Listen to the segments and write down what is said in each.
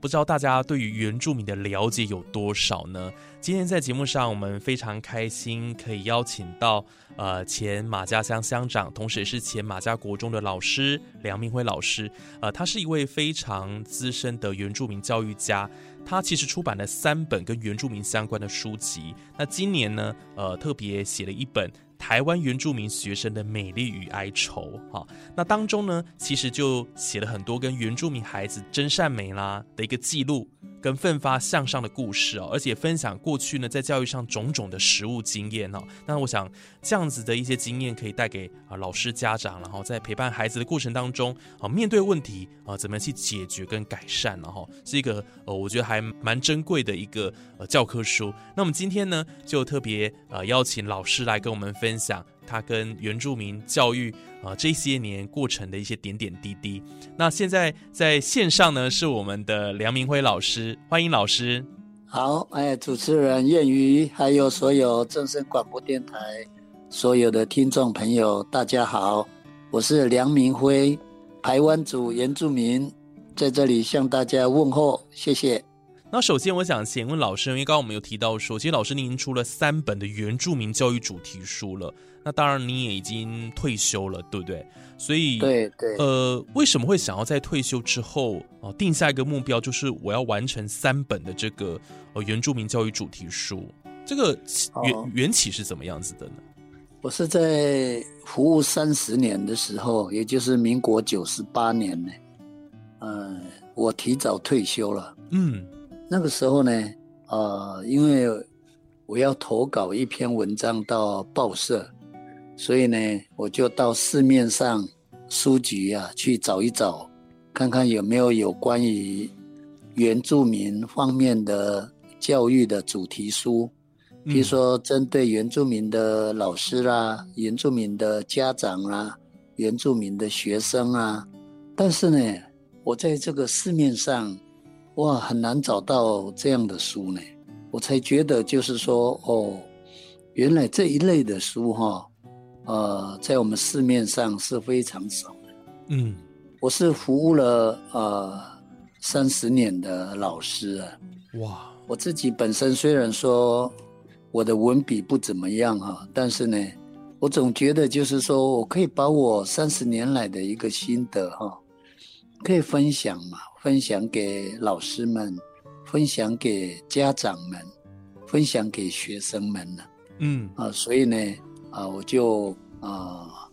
不知道大家对于原住民的了解有多少呢？今天在节目上，我们非常开心可以邀请到呃前马家乡乡长，同时也是前马家国中的老师梁明辉老师。呃，他是一位非常资深的原住民教育家。他其实出版了三本跟原住民相关的书籍。那今年呢，呃，特别写了一本台湾原住民学生的美丽与哀愁。哈，那当中呢，其实就写了很多跟原住民孩子真善美啦的一个记录。跟奋发向上的故事哦，而且分享过去呢在教育上种种的实务经验哦。那我想这样子的一些经验可以带给啊老师家长，然后在陪伴孩子的过程当中啊，面对问题啊，怎么去解决跟改善，然后是一个呃，我觉得还蛮珍贵的一个呃教科书。那我们今天呢，就特别呃邀请老师来跟我们分享。他跟原住民教育啊这些年过程的一些点点滴滴。那现在在线上呢是我们的梁明辉老师，欢迎老师。好，哎，主持人燕瑜，还有所有正声广播电台所有的听众朋友，大家好，我是梁明辉，台湾族原住民，在这里向大家问候，谢谢。那首先我想先问老师，因为刚刚我们有提到说，其实老师您出了三本的原住民教育主题书了。那当然，你也已经退休了，对不对？所以，对对，呃，为什么会想要在退休之后啊，定下一个目标，就是我要完成三本的这个呃原住民教育主题书？这个缘缘起是怎么样子的呢？我是在服务三十年的时候，也就是民国九十八年呢，嗯，我提早退休了。嗯，那个时候呢，呃，因为我要投稿一篇文章到报社。所以呢，我就到市面上书局啊去找一找，看看有没有有关于原住民方面的教育的主题书，比如说针对原住民的老师啦、原住民的家长啦、原住民的学生啊。但是呢，我在这个市面上，哇，很难找到这样的书呢。我才觉得就是说，哦，原来这一类的书哈。呃，在我们市面上是非常少的。嗯，我是服务了呃三十年的老师啊。哇，我自己本身虽然说我的文笔不怎么样哈，但是呢，我总觉得就是说我可以把我三十年来的一个心得哈，可以分享嘛，分享给老师们，分享给家长们，分享给学生们呢。嗯，啊，所以呢。啊，我就啊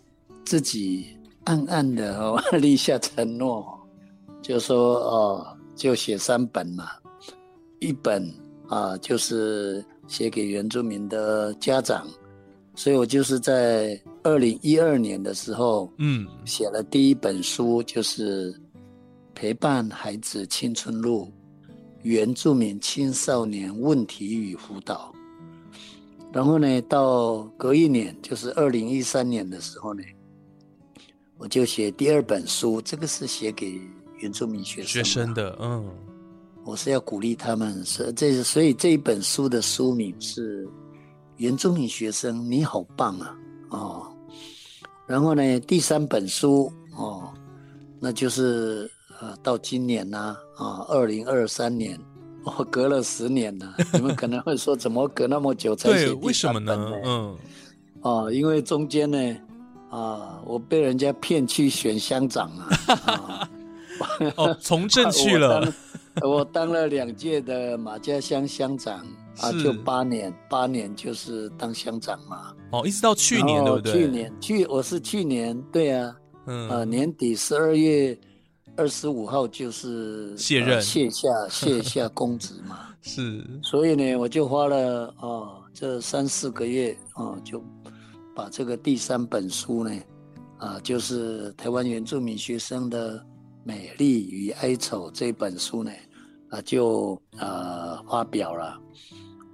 自己暗暗的 立下承诺，就说哦，就写三本嘛，一本啊就是写给原住民的家长，所以我就是在二零一二年的时候，嗯，写了第一本书，就是陪伴孩子青春路原住民青少年问题与辅导。然后呢，到隔一年，就是二零一三年的时候呢，我就写第二本书，这个是写给原住民学生学生的，嗯，我是要鼓励他们，是这所以这一本书的书名是《原住民学生你好棒啊》哦，然后呢，第三本书哦，那就是呃，到今年呢啊，二零二三年。我隔了十年了，你们可能会说，怎么隔那么久才写为什么呢？嗯，哦，因为中间呢，啊，我被人家骗去选乡长了，哦，从政去了，我当了两届的马家乡乡长啊，就八年，八年就是当乡长嘛。哦，一直到去年对不对？去年去我是去年，对啊，嗯，呃，年底十二月二十五号就是卸任，卸下 卸下公职嘛。是，所以呢，我就花了哦这三四个月哦，就把这个第三本书呢，啊，就是台湾原住民学生的。美丽与哀愁这本书呢，啊，就啊发表了，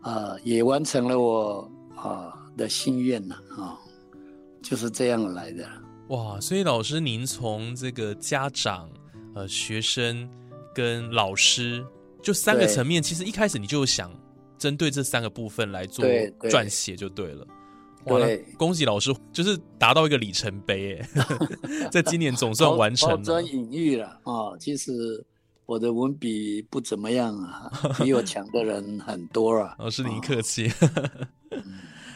啊，也完成了我啊的心愿了啊，就是这样来的。哇，所以老师您从这个家长、呃学生跟老师，就三个层面，其实一开始你就想针对这三个部分来做撰写就对了。哇，恭喜老师，就是达到一个里程碑哎，在今年总算完成了。抛引玉了啊！其实我的文笔不怎么样啊，比我强的人很多啊。老师您客气。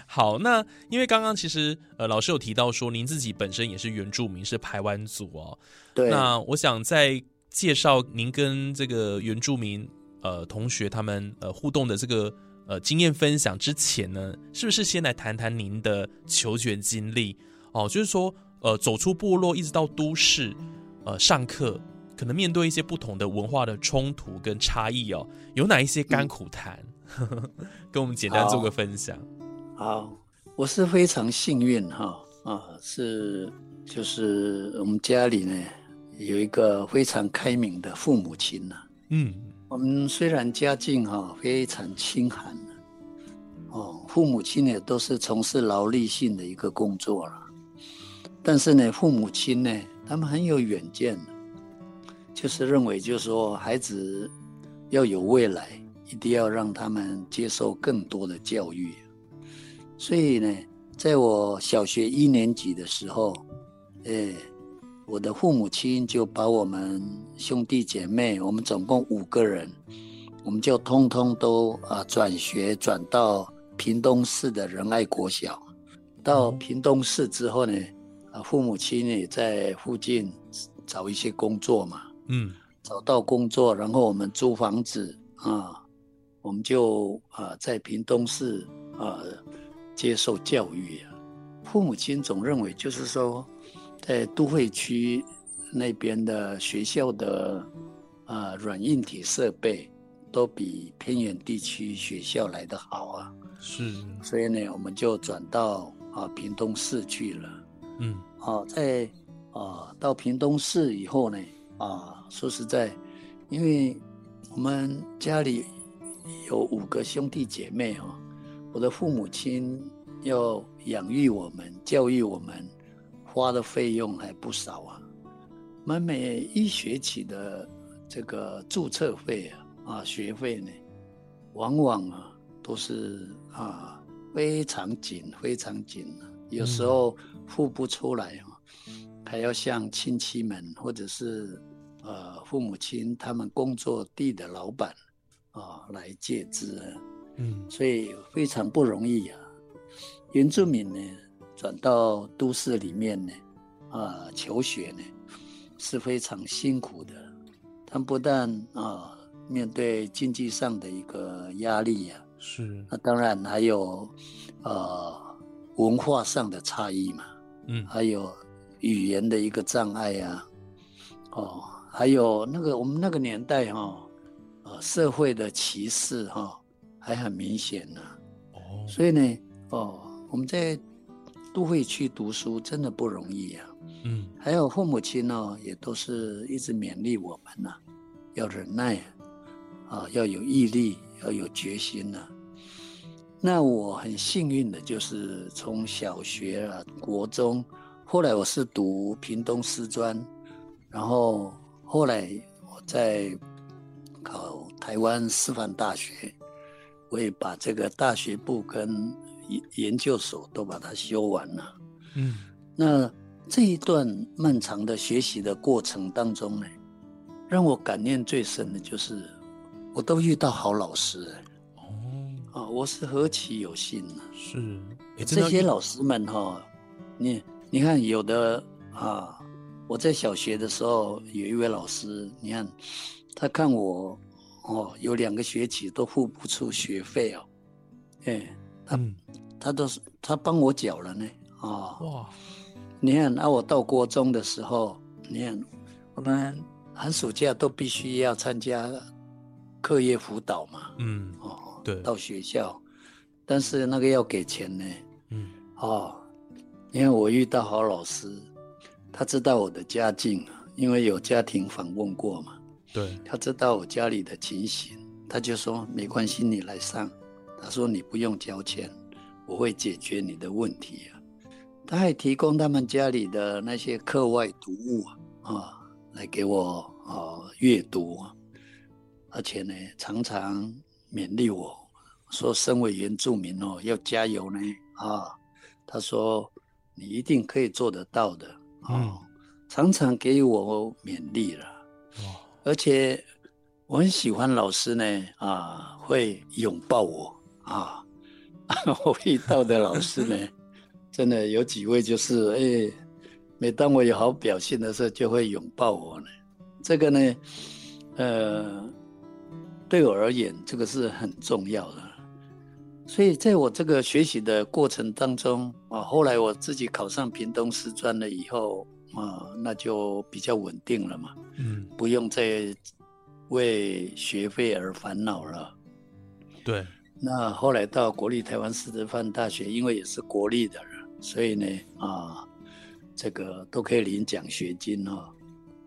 好，那因为刚刚其实呃，老师有提到说您自己本身也是原住民，是排湾族哦。对。那我想在介绍您跟这个原住民呃同学他们呃互动的这个。呃，经验分享之前呢，是不是先来谈谈您的求学经历？哦，就是说，呃，走出部落一直到都市，呃，上课可能面对一些不同的文化的冲突跟差异哦，有哪一些甘苦谈？跟我们简单做个分享。好，我是非常幸运哈啊，是就是我们家里呢有一个非常开明的父母亲呐。嗯。我们虽然家境哈非常清寒哦，父母亲也都是从事劳力性的一个工作了，但是呢，父母亲呢，他们很有远见，就是认为，就是说，孩子要有未来，一定要让他们接受更多的教育。所以呢，在我小学一年级的时候，哎。我的父母亲就把我们兄弟姐妹，我们总共五个人，我们就通通都啊转学转到屏东市的仁爱国小。到屏东市之后呢，啊父母亲也在附近找一些工作嘛，嗯，找到工作，然后我们租房子啊，我们就啊在屏东市啊接受教育啊。父母亲总认为就是说。在都会区那边的学校的啊软硬体设备都比偏远地区学校来得好啊，是，所以呢，我们就转到啊屏东市去了。嗯，好，在啊到屏东市以后呢，啊说实在，因为我们家里有五个兄弟姐妹啊，我的父母亲要养育我们，教育我们。花的费用还不少啊，我们每一学期的这个注册费啊，啊学费呢，往往啊都是啊非常紧，非常紧啊，有时候付不出来啊，还要向亲戚们或者是呃父母亲他们工作地的老板啊来借资，嗯，所以非常不容易啊，原住民呢。转到都市里面呢，啊，求学呢是非常辛苦的。他不但啊面对经济上的一个压力呀，是那当然还有呃文化上的差异嘛，嗯，还有语言的一个障碍呀，哦，还有那个我们那个年代哈，呃，社会的歧视哈还很明显呢。哦，所以呢，哦，我们在。都会去读书，真的不容易呀。嗯，还有父母亲呢，也都是一直勉励我们呐，要忍耐啊，要有毅力，要有决心呐。那我很幸运的，就是从小学啊、国中，后来我是读屏东师专，然后后来我在考台湾师范大学，我也把这个大学部跟。研研究所都把它修完了，嗯，那这一段漫长的学习的过程当中呢，让我感念最深的就是，我都遇到好老师，哦，啊，我是何其有幸呢？是，这些老师们哈，你你看有的啊，我在小学的时候有一位老师，你看他看我哦，有两个学期都付不出学费哦，哎，他他都是他帮我缴了呢，哦，哇，你看，那我到国中的时候，你看我们寒暑假都必须要参加课业辅导嘛，嗯，哦，对，到学校，但是那个要给钱呢，嗯，哦，因为我遇到好老师，他知道我的家境，因为有家庭访问过嘛。对他知道我家里的情形，他就说没关系，你来上。他说你不用交钱，我会解决你的问题啊。他还提供他们家里的那些课外读物啊，啊来给我啊阅读，而且呢，常常勉励我说，身为原住民哦，要加油呢啊。他说你一定可以做得到的啊，常常给我勉励了。而且我很喜欢老师呢，啊，会拥抱我啊。我遇到的老师呢，真的有几位就是，哎，每当我有好表现的时候，就会拥抱我呢。这个呢，呃，对我而言，这个是很重要的。所以在我这个学习的过程当中啊，后来我自己考上屏东师专了以后。啊，那就比较稳定了嘛，嗯，不用再为学费而烦恼了。对，那后来到国立台湾师范大学，因为也是国立的，所以呢，啊，这个都可以领奖学金哦。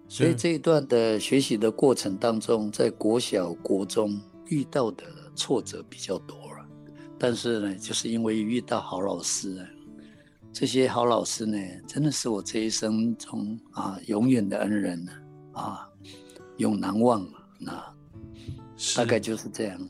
所以这一段的学习的过程当中，在国小、国中遇到的挫折比较多了，但是呢，就是因为遇到好老师。这些好老师呢，真的是我这一生中啊永远的恩人呢啊，永难忘那大概就是这样。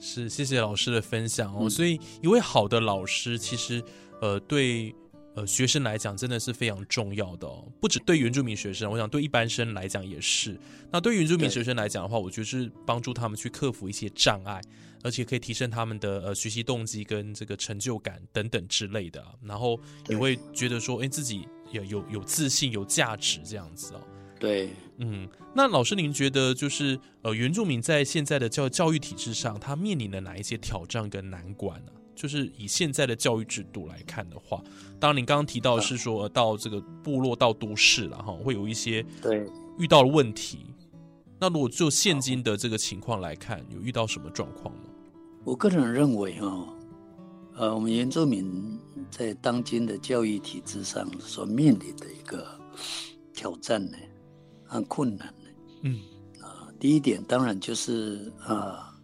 是，谢谢老师的分享哦。所以，一位好的老师，其实呃，对呃学生来讲，真的是非常重要的哦。不止对原住民学生，我想对一般生来讲也是。那对原住民学生来讲的话，我觉得是帮助他们去克服一些障碍。而且可以提升他们的呃学习动机跟这个成就感等等之类的，然后也会觉得说，哎，自己有有有自信、有价值这样子哦。对，嗯，那老师您觉得就是呃原住民在现在的教教育体制上，他面临的哪一些挑战跟难关呢？就是以现在的教育制度来看的话，当然您刚刚提到是说到这个部落到都市了哈，会有一些对遇到了问题。那如果就现今的这个情况来看，有遇到什么状况吗？我个人认为，哈，呃，我们原住民在当今的教育体制上所面临的一个挑战呢，和困难的，嗯，啊，第一点当然就是啊，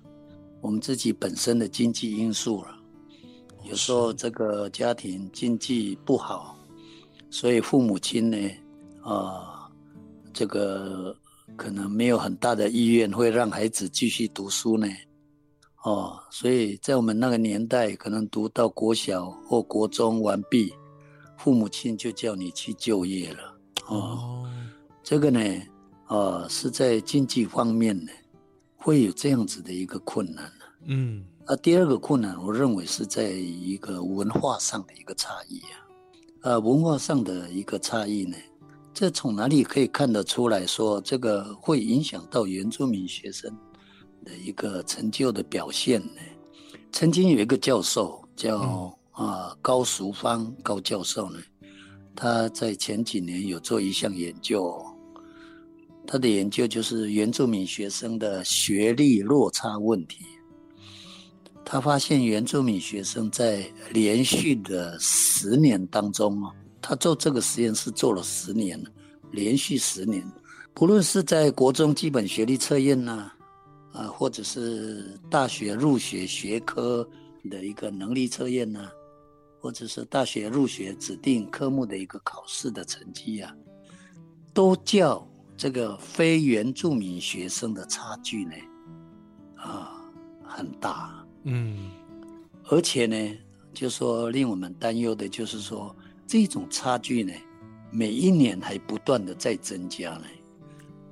我们自己本身的经济因素了。有时候这个家庭经济不好，所以父母亲呢，啊，这个。可能没有很大的意愿会让孩子继续读书呢，哦，所以在我们那个年代，可能读到国小或国中完毕，父母亲就叫你去就业了，哦，这个呢，呃，是在经济方面呢，会有这样子的一个困难呢，嗯，啊，第二个困难，我认为是在一个文化上的一个差异啊，呃，文化上的一个差异呢。这从哪里可以看得出来说，这个会影响到原住民学生的一个成就的表现呢？曾经有一个教授叫啊高淑芳高教授呢，他在前几年有做一项研究，他的研究就是原住民学生的学历落差问题。他发现原住民学生在连续的十年当中啊。他做这个实验是做了十年了，连续十年，不论是在国中基本学历测验呐，啊，或者是大学入学学科的一个能力测验呐，或者是大学入学指定科目的一个考试的成绩呀，都叫这个非原住民学生的差距呢，啊，很大，嗯，而且呢，就说令我们担忧的就是说。这种差距呢，每一年还不断的在增加呢。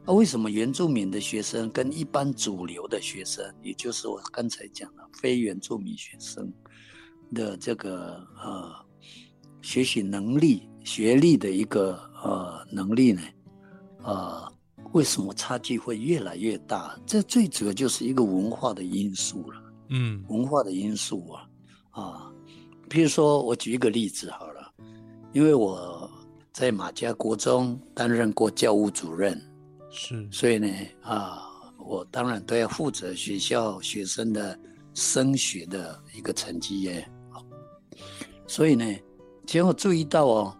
那为什么原住民的学生跟一般主流的学生，也就是我刚才讲的非原住民学生的这个呃学习能力、学历的一个呃能力呢，呃为什么差距会越来越大？这最主要就是一个文化的因素了。嗯，文化的因素啊，啊，比如说我举一个例子好了，因为我在马家国中担任过教务主任，是，所以呢，啊，我当然都要负责学校学生的升学的一个成绩耶。所以呢，其实我注意到哦，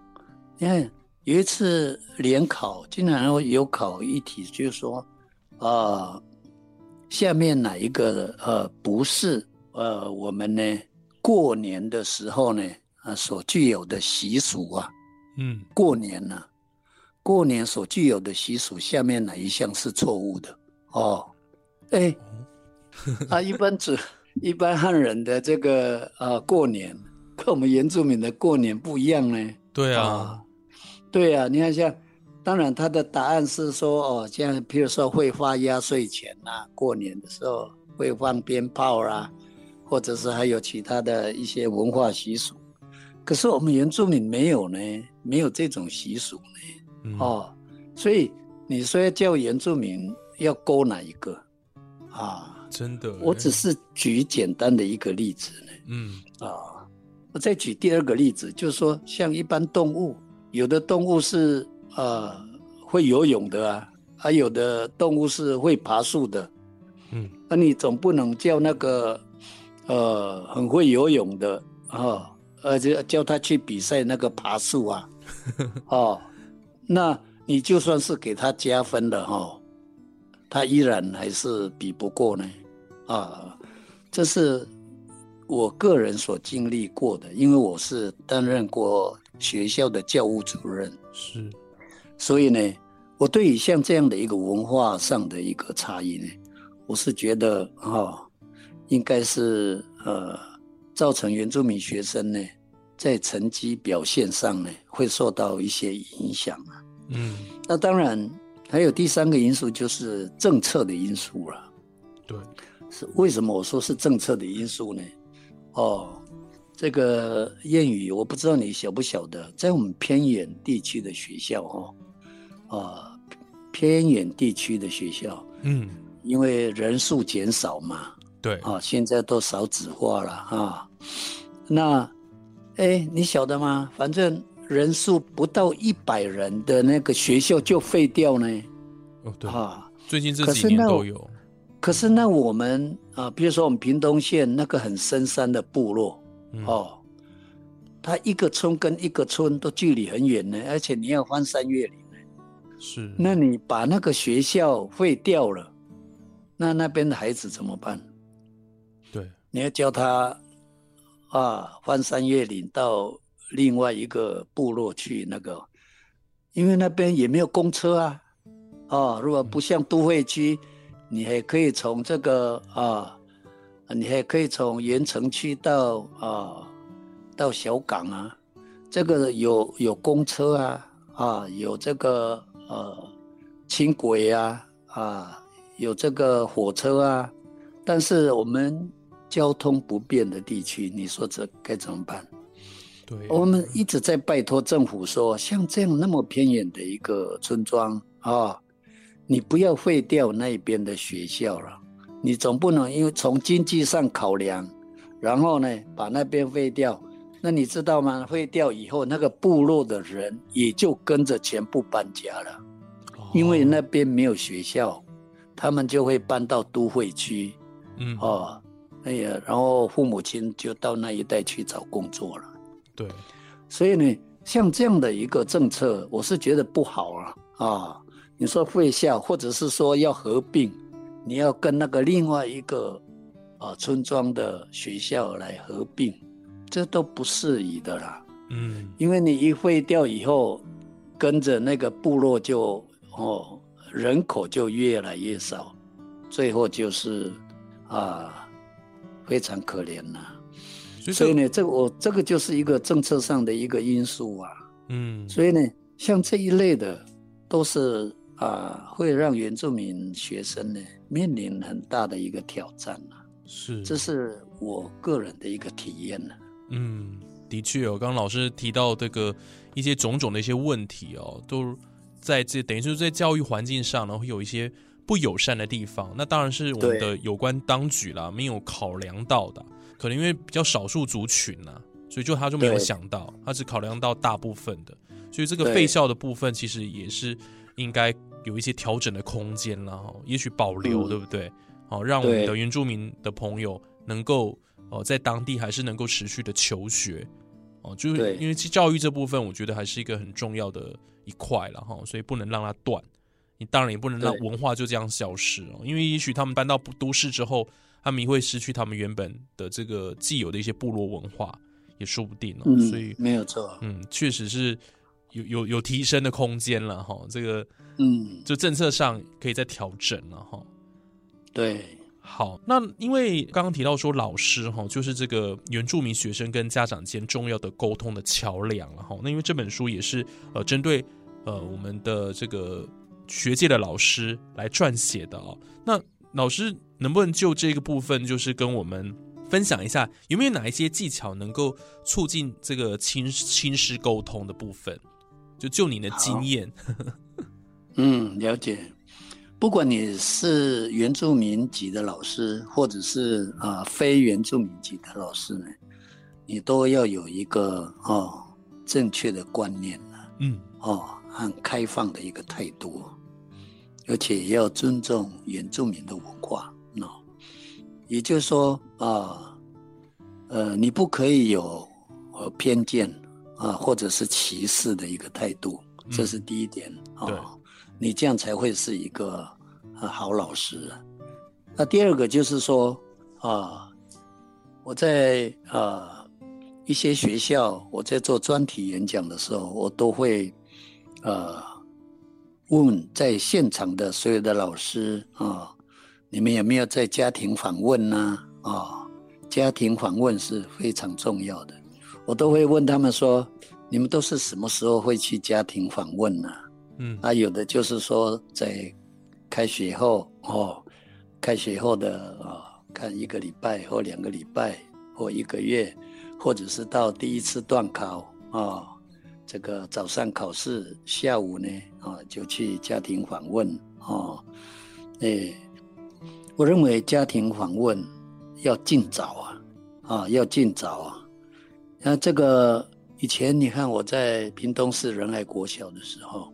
因为。有一次联考，经常有考一题，就是说，啊，下面哪一个呃不是呃我们呢过年的时候呢啊所具有的习俗啊，嗯，过年呢，过年所具有的习俗，下面哪一项是错误的？哦，哎，啊，一般指一般汉人的这个啊过年，跟我们原住民的过年不一样呢。对啊。对呀，你看像，当然他的答案是说哦，像譬如说会发压岁钱呐，过年的时候会放鞭炮啦，或者是还有其他的一些文化习俗。可是我们原住民没有呢，没有这种习俗呢。哦，所以你说要叫原住民要勾哪一个啊？真的，我只是举简单的一个例子呢。嗯啊，我再举第二个例子，就是说像一般动物。有的动物是呃会游泳的啊，还有的动物是会爬树的，嗯，那你总不能叫那个呃很会游泳的啊，而且叫他去比赛那个爬树啊，哦，那你就算是给他加分了哈，他依然还是比不过呢，啊，这是我个人所经历过的，因为我是担任过。学校的教务主任是，所以呢，我对于像这样的一个文化上的一个差异呢，我是觉得哈，应该是呃，造成原住民学生呢，在成绩表现上呢，会受到一些影响啊。嗯，那当然还有第三个因素就是政策的因素了。对，是为什么我说是政策的因素呢？哦。这个谚语我不知道你晓不晓得，在我们偏远地区的学校，哈，啊，偏远地区的学校，嗯，因为人数减少嘛，对，啊，现在都少子化了啊，那，哎，你晓得吗？反正人数不到一百人的那个学校就废掉呢，哦，对，啊，最近这几年都有，可是那我们啊，比如说我们屏东县那个很深山的部落。哦，他一个村跟一个村都距离很远呢，而且你要翻山越岭呢。是，那你把那个学校废掉了，那那边的孩子怎么办？对，你要教他啊，翻山越岭到另外一个部落去那个，因为那边也没有公车啊。哦，如果不像都会区，你还可以从这个啊。你还可以从盐城区到啊，到小港啊，这个有有公车啊，啊有这个呃轻轨啊，啊有这个火车啊，但是我们交通不便的地区，你说这该怎么办？对，我们一直在拜托政府说，像这样那么偏远的一个村庄啊，你不要废掉那边的学校了。你总不能因为从经济上考量，然后呢把那边废掉？那你知道吗？废掉以后，那个部落的人也就跟着全部搬家了，因为那边没有学校，他们就会搬到都会区。嗯哦，哎呀，然后父母亲就到那一带去找工作了。对，所以呢，像这样的一个政策，我是觉得不好啊啊！你说废校，或者是说要合并？你要跟那个另外一个啊村庄的学校来合并，这都不适宜的啦。嗯，因为你一废掉以后，跟着那个部落就哦人口就越来越少，最后就是啊非常可怜呐。所以呢，这我这个就是一个政策上的一个因素啊。嗯，所以呢，像这一类的都是。啊，会让原住民学生呢面临很大的一个挑战啊。是，这是我个人的一个体验呢。嗯，的确哦，刚刚老师提到这个一些种种的一些问题哦，都在这等于就是在教育环境上呢，会有一些不友善的地方。那当然是我们的有关当局啦，没有考量到的。可能因为比较少数族群呐，所以就他就没有想到，他只考量到大部分的。所以这个废校的部分，其实也是应该有一些调整的空间了哈。也许保留，对不对？好，让我们的原住民的朋友能够哦，在当地还是能够持续的求学。哦，就是因为教育这部分，我觉得还是一个很重要的一块了哈，所以不能让它断。你当然也不能让文化就这样消失哦，因为也许他们搬到都市之后，他们会失去他们原本的这个既有的一些部落文化，也说不定哦。所以没有错，嗯，确实是有有有提升的空间了哈。这个嗯，就政策上可以再调整了哈。对。好，那因为刚刚提到说老师哈，就是这个原住民学生跟家长间重要的沟通的桥梁了哈。那因为这本书也是呃针对呃我们的这个学界的老师来撰写的哦。那老师能不能就这个部分，就是跟我们分享一下，有没有哪一些技巧能够促进这个亲亲师沟通的部分？就就你的经验，嗯，了解。不管你是原住民级的老师，或者是啊非原住民级的老师呢，你都要有一个哦正确的观念嗯，哦，很开放的一个态度，而且要尊重原住民的文化，哦，也就是说啊，呃，你不可以有呃偏见啊，或者是歧视的一个态度，这是第一点啊。你这样才会是一个好老师。那第二个就是说啊，我在啊一些学校，我在做专题演讲的时候，我都会呃问在现场的所有的老师啊，你们有没有在家庭访问呢？啊，家庭访问是非常重要的。我都会问他们说，你们都是什么时候会去家庭访问呢？嗯，啊，有的就是说在开学后哦，开学后的啊，看一个礼拜或两个礼拜或一个月，或者是到第一次段考啊，这个早上考试，下午呢啊就去家庭访问哦，哎，我认为家庭访问要尽早啊，啊要尽早啊，那这个以前你看我在屏东市仁爱国小的时候。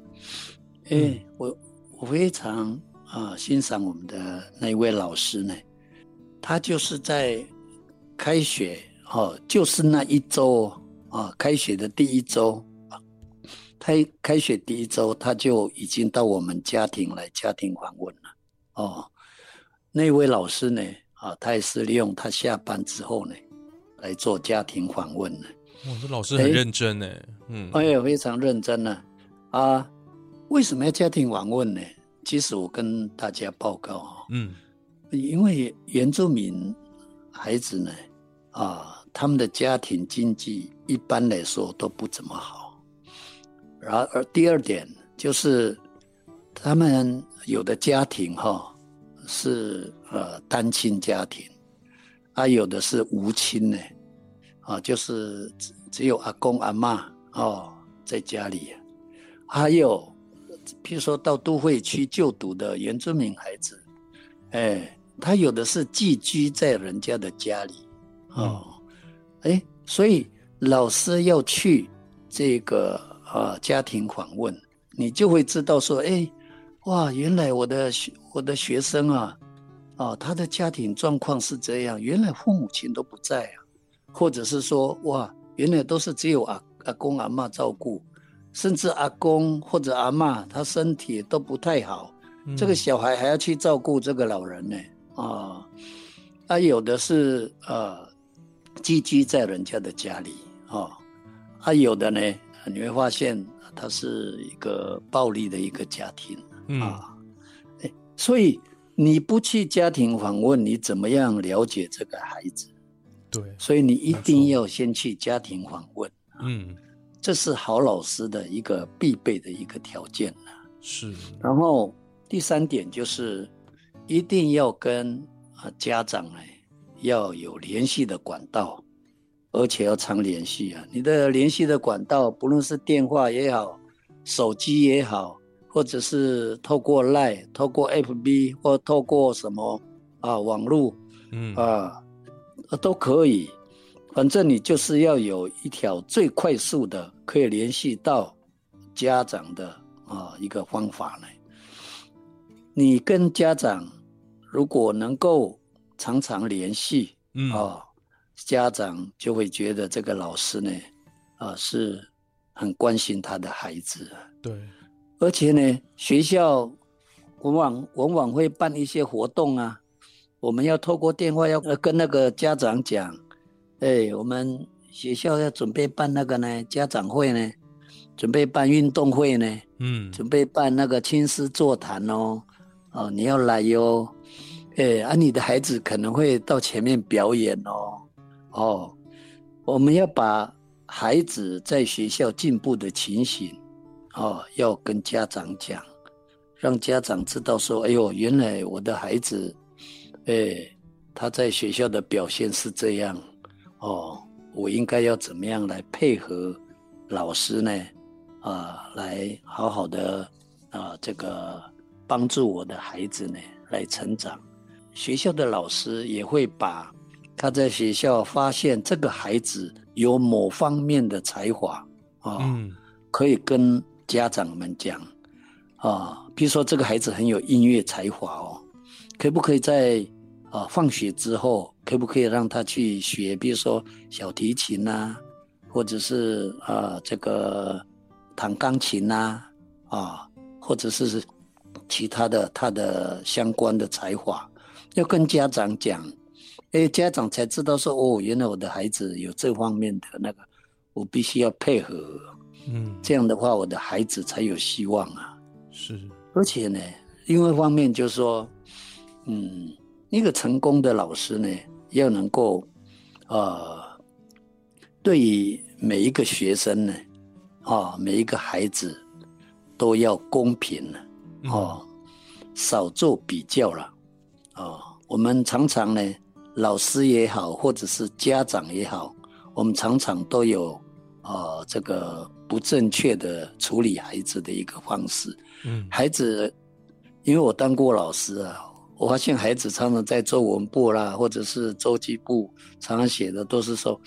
哎，我我非常啊欣赏我们的那一位老师呢，他就是在开学哦，就是那一周啊，开学的第一周啊，他开学第一周他就已经到我们家庭来家庭访问了哦。那位老师呢啊，他也是利用他下班之后呢来做家庭访问呢。哇，这老师很认真呢，嗯，哎呀，非常认真呢啊。为什么要家庭访问呢？其实我跟大家报告啊，嗯，因为原住民孩子呢，啊，他们的家庭经济一般来说都不怎么好。然而第二点就是，他们有的家庭哈是呃单亲家庭，啊，有的是无亲呢，啊，就是只只有阿公阿妈哦在家里，还有。譬如说到都会区就读的原住民孩子，哎，他有的是寄居在人家的家里，哦，哎，所以老师要去这个啊家庭访问，你就会知道说，哎，哇，原来我的学我的学生啊，啊，他的家庭状况是这样，原来父母亲都不在啊，或者是说，哇，原来都是只有阿阿公阿妈照顾。甚至阿公或者阿妈，他身体都不太好，这个小孩还要去照顾这个老人呢啊，啊有的是呃寄居在人家的家里啊，啊有的呢你会发现他是一个暴力的一个家庭啊，哎，所以你不去家庭访问，你怎么样了解这个孩子？对，所以你一定要先去家庭访问，嗯。这是好老师的一个必备的一个条件呢。是。然后第三点就是，一定要跟啊家长呢要有联系的管道，而且要常联系啊。你的联系的管道，不论是电话也好，手机也好，或者是透过 Line、透过 FB 或透过什么啊网络，嗯啊都可以。反正你就是要有一条最快速的可以联系到家长的啊一个方法呢。你跟家长如果能够常常联系，嗯啊，家长就会觉得这个老师呢啊是很关心他的孩子。对。而且呢，学校往往往往会办一些活动啊，我们要透过电话要跟那个家长讲，哎，我们学校要准备办那个呢家长会呢，准备办运动会呢，嗯，准备办那个亲师座谈哦，哦，你要来哟，哎，啊，你的孩子可能会到前面表演哦，哦，我们要把孩子在学校进步的情形。哦，要跟家长讲，让家长知道说，哎呦，原来我的孩子，哎，他在学校的表现是这样，哦，我应该要怎么样来配合老师呢？啊，来好好的啊，这个帮助我的孩子呢来成长。学校的老师也会把他在学校发现这个孩子有某方面的才华啊，可以跟。家长们讲啊，比如说这个孩子很有音乐才华哦，可不可以在啊放学之后，可不可以让他去学？比如说小提琴呐，或者是啊这个弹钢琴呐，啊，或者是其他的他的相关的才华，要跟家长讲，哎，家长才知道说哦，原来我的孩子有这方面的那个，我必须要配合。嗯，这样的话，我的孩子才有希望啊。是，而且呢，另外一方面就是说，嗯，一个成功的老师呢，要能够，呃，对于每一个学生呢，啊，每一个孩子都要公平了，哦，少做比较了，啊，我们常常呢，老师也好，或者是家长也好，我们常常都有，啊，这个。不正确的处理孩子的一个方式，嗯，孩子，因为我当过老师啊，我发现孩子常常在作文部啦，或者是周记部，常常写的都是说，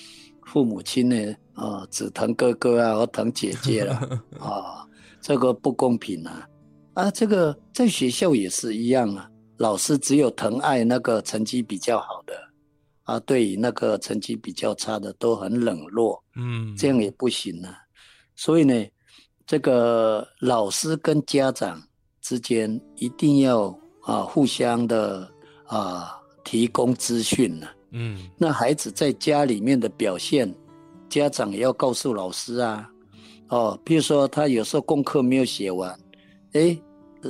父母亲呢，啊，只疼哥哥啊，或疼姐姐了，啊，这个不公平啊，啊，这个在学校也是一样啊，老师只有疼爱那个成绩比较好的，啊，对于那个成绩比较差的都很冷落，嗯，这样也不行啊。所以呢，这个老师跟家长之间一定要啊互相的啊提供资讯呢。嗯，那孩子在家里面的表现，家长也要告诉老师啊。哦，比如说他有时候功课没有写完，哎，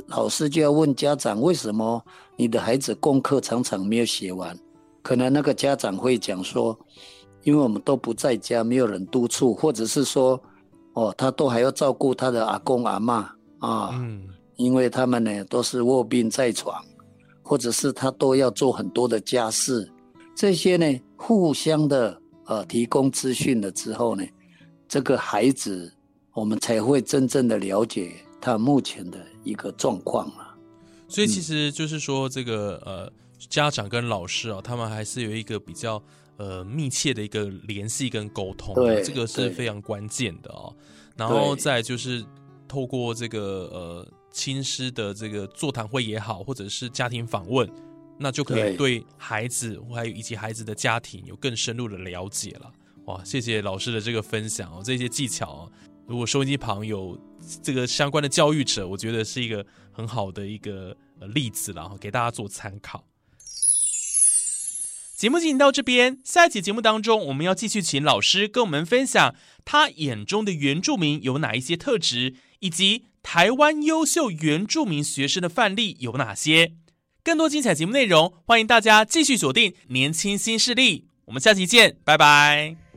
老师就要问家长为什么你的孩子功课常常没有写完？可能那个家长会讲说，因为我们都不在家，没有人督促，或者是说。哦，他都还要照顾他的阿公阿妈啊，嗯，因为他们呢都是卧病在床，或者是他都要做很多的家事，这些呢互相的呃提供资讯了之后呢，这个孩子我们才会真正的了解他目前的一个状况啊。所以其实就是说，这个呃家长跟老师啊，他们还是有一个比较。呃，密切的一个联系跟沟通，对，这个是非常关键的哦。然后再就是透过这个呃亲师的这个座谈会也好，或者是家庭访问，那就可以对孩子还有以及孩子的家庭有更深入的了解了。哇，谢谢老师的这个分享哦，这些技巧，如果收音机旁有这个相关的教育者，我觉得是一个很好的一个例子然后，给大家做参考。节目进行到这边，下一期节目当中，我们要继续请老师跟我们分享他眼中的原住民有哪一些特质，以及台湾优秀原住民学生的范例有哪些。更多精彩节目内容，欢迎大家继续锁定《年轻新势力》，我们下期见，拜拜。